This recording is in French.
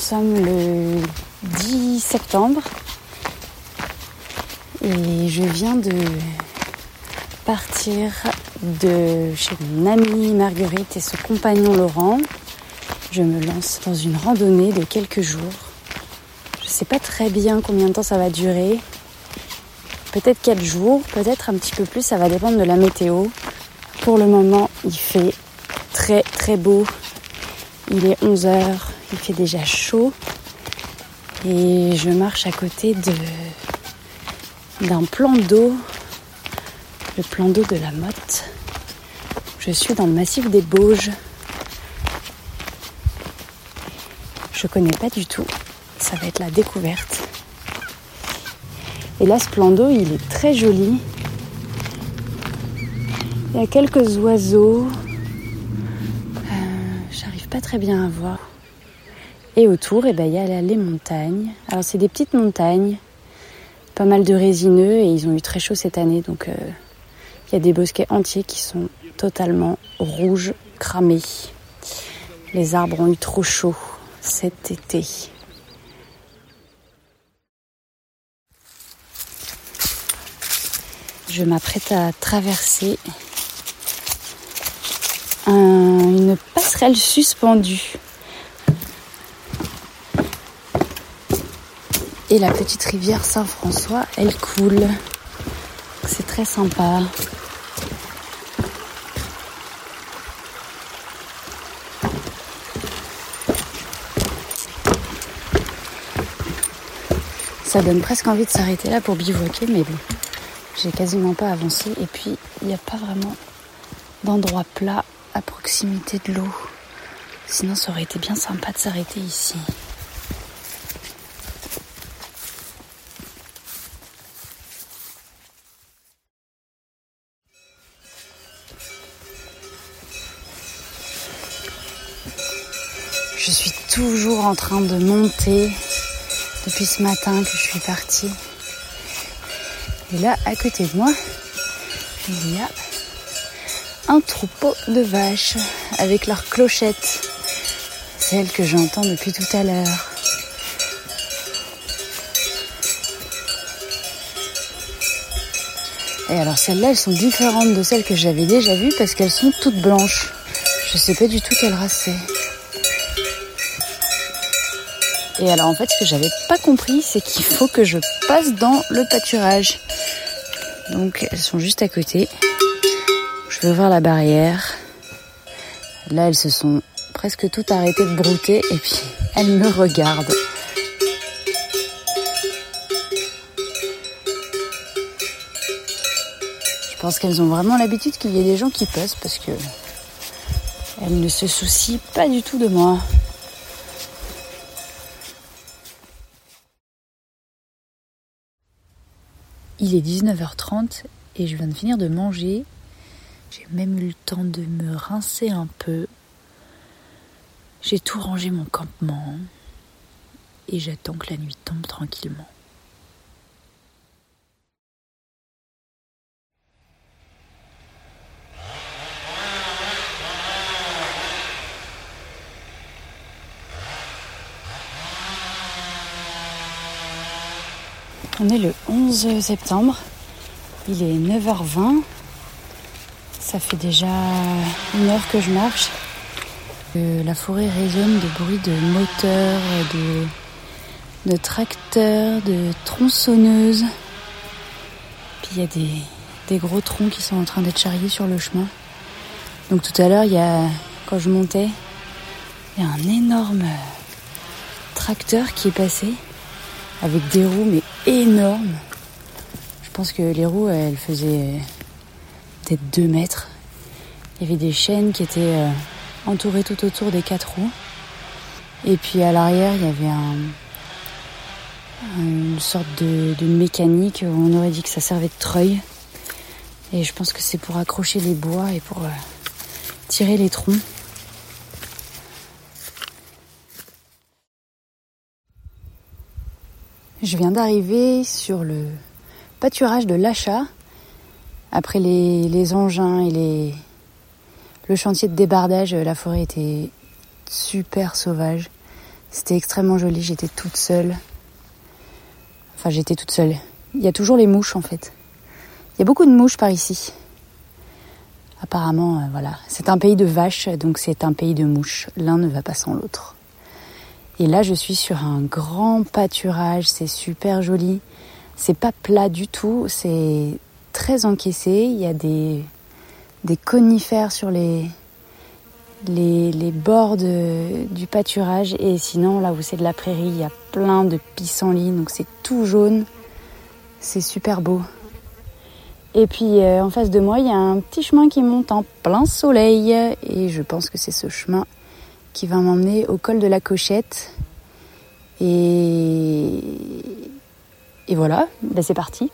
sommes le 10 septembre et je viens de partir de chez mon amie Marguerite et son compagnon Laurent. Je me lance dans une randonnée de quelques jours. Je ne sais pas très bien combien de temps ça va durer. Peut-être 4 jours, peut-être un petit peu plus, ça va dépendre de la météo. Pour le moment, il fait très très beau. Il est 11h, il fait déjà chaud. Et je marche à côté de d'un plan d'eau, le plan d'eau de la Motte. Je suis dans le massif des Bauges. Je connais pas du tout. Ça va être la découverte. Et là, ce plan d'eau, il est très joli. Il y a quelques oiseaux. Euh, J'arrive pas très bien à voir. Et autour, eh ben, il y a les montagnes. Alors, c'est des petites montagnes pas mal de résineux et ils ont eu très chaud cette année. Donc euh, il y a des bosquets entiers qui sont totalement rouges, cramés. Les arbres ont eu trop chaud cet été. Je m'apprête à traverser une passerelle suspendue Et la petite rivière Saint-François, elle coule. C'est très sympa. Ça donne presque envie de s'arrêter là pour bivouaquer, mais bon, j'ai quasiment pas avancé. Et puis, il n'y a pas vraiment d'endroit plat à proximité de l'eau. Sinon, ça aurait été bien sympa de s'arrêter ici. Toujours en train de monter depuis ce matin que je suis partie. Et là, à côté de moi, il y a un troupeau de vaches avec leurs clochettes, celles que j'entends depuis tout à l'heure. Et alors celles-là, elles sont différentes de celles que j'avais déjà vues parce qu'elles sont toutes blanches. Je sais pas du tout quelle race c'est. Et alors en fait, ce que j'avais pas compris, c'est qu'il faut que je passe dans le pâturage. Donc elles sont juste à côté. Je vais voir la barrière. Là, elles se sont presque toutes arrêtées de brouter et puis elles me regardent. Je pense qu'elles ont vraiment l'habitude qu'il y ait des gens qui passent parce que elles ne se soucient pas du tout de moi. Il est 19h30 et je viens de finir de manger. J'ai même eu le temps de me rincer un peu. J'ai tout rangé mon campement et j'attends que la nuit tombe tranquillement. On est le 11 septembre. Il est 9h20. Ça fait déjà une heure que je marche. La forêt résonne de bruits de moteurs, de, de tracteurs, de tronçonneuses. Puis il y a des, des gros troncs qui sont en train d'être charriés sur le chemin. Donc tout à l'heure, il y a, quand je montais, il y a un énorme tracteur qui est passé avec des roues mais énormes. Je pense que les roues, elles faisaient peut-être 2 mètres. Il y avait des chaînes qui étaient euh, entourées tout autour des quatre roues. Et puis à l'arrière, il y avait un, une sorte de, de, mécanique où on aurait dit que ça servait de treuil. Et je pense que c'est pour accrocher les bois et pour euh, tirer les troncs. Je viens d'arriver sur le pâturage de l'achat. Après les, engins et les, le chantier de débardage, la forêt était super sauvage. C'était extrêmement joli, j'étais toute seule. Enfin, j'étais toute seule. Il y a toujours les mouches en fait. Il y a beaucoup de mouches par ici. Apparemment, euh, voilà. C'est un pays de vaches, donc c'est un pays de mouches. L'un ne va pas sans l'autre. Et là, je suis sur un grand pâturage, c'est super joli. C'est pas plat du tout, c'est très encaissé. Il y a des, conifères sur les bords du pâturage. Et sinon, là où c'est de la prairie, il y a plein de pissenlits, donc c'est tout jaune. C'est super beau. Et puis euh, en face de moi, il y a un petit chemin qui monte en plein soleil. Et je pense que c'est ce chemin qui va m'emmener au col de la Cochette. Et, voilà, ben c'est parti.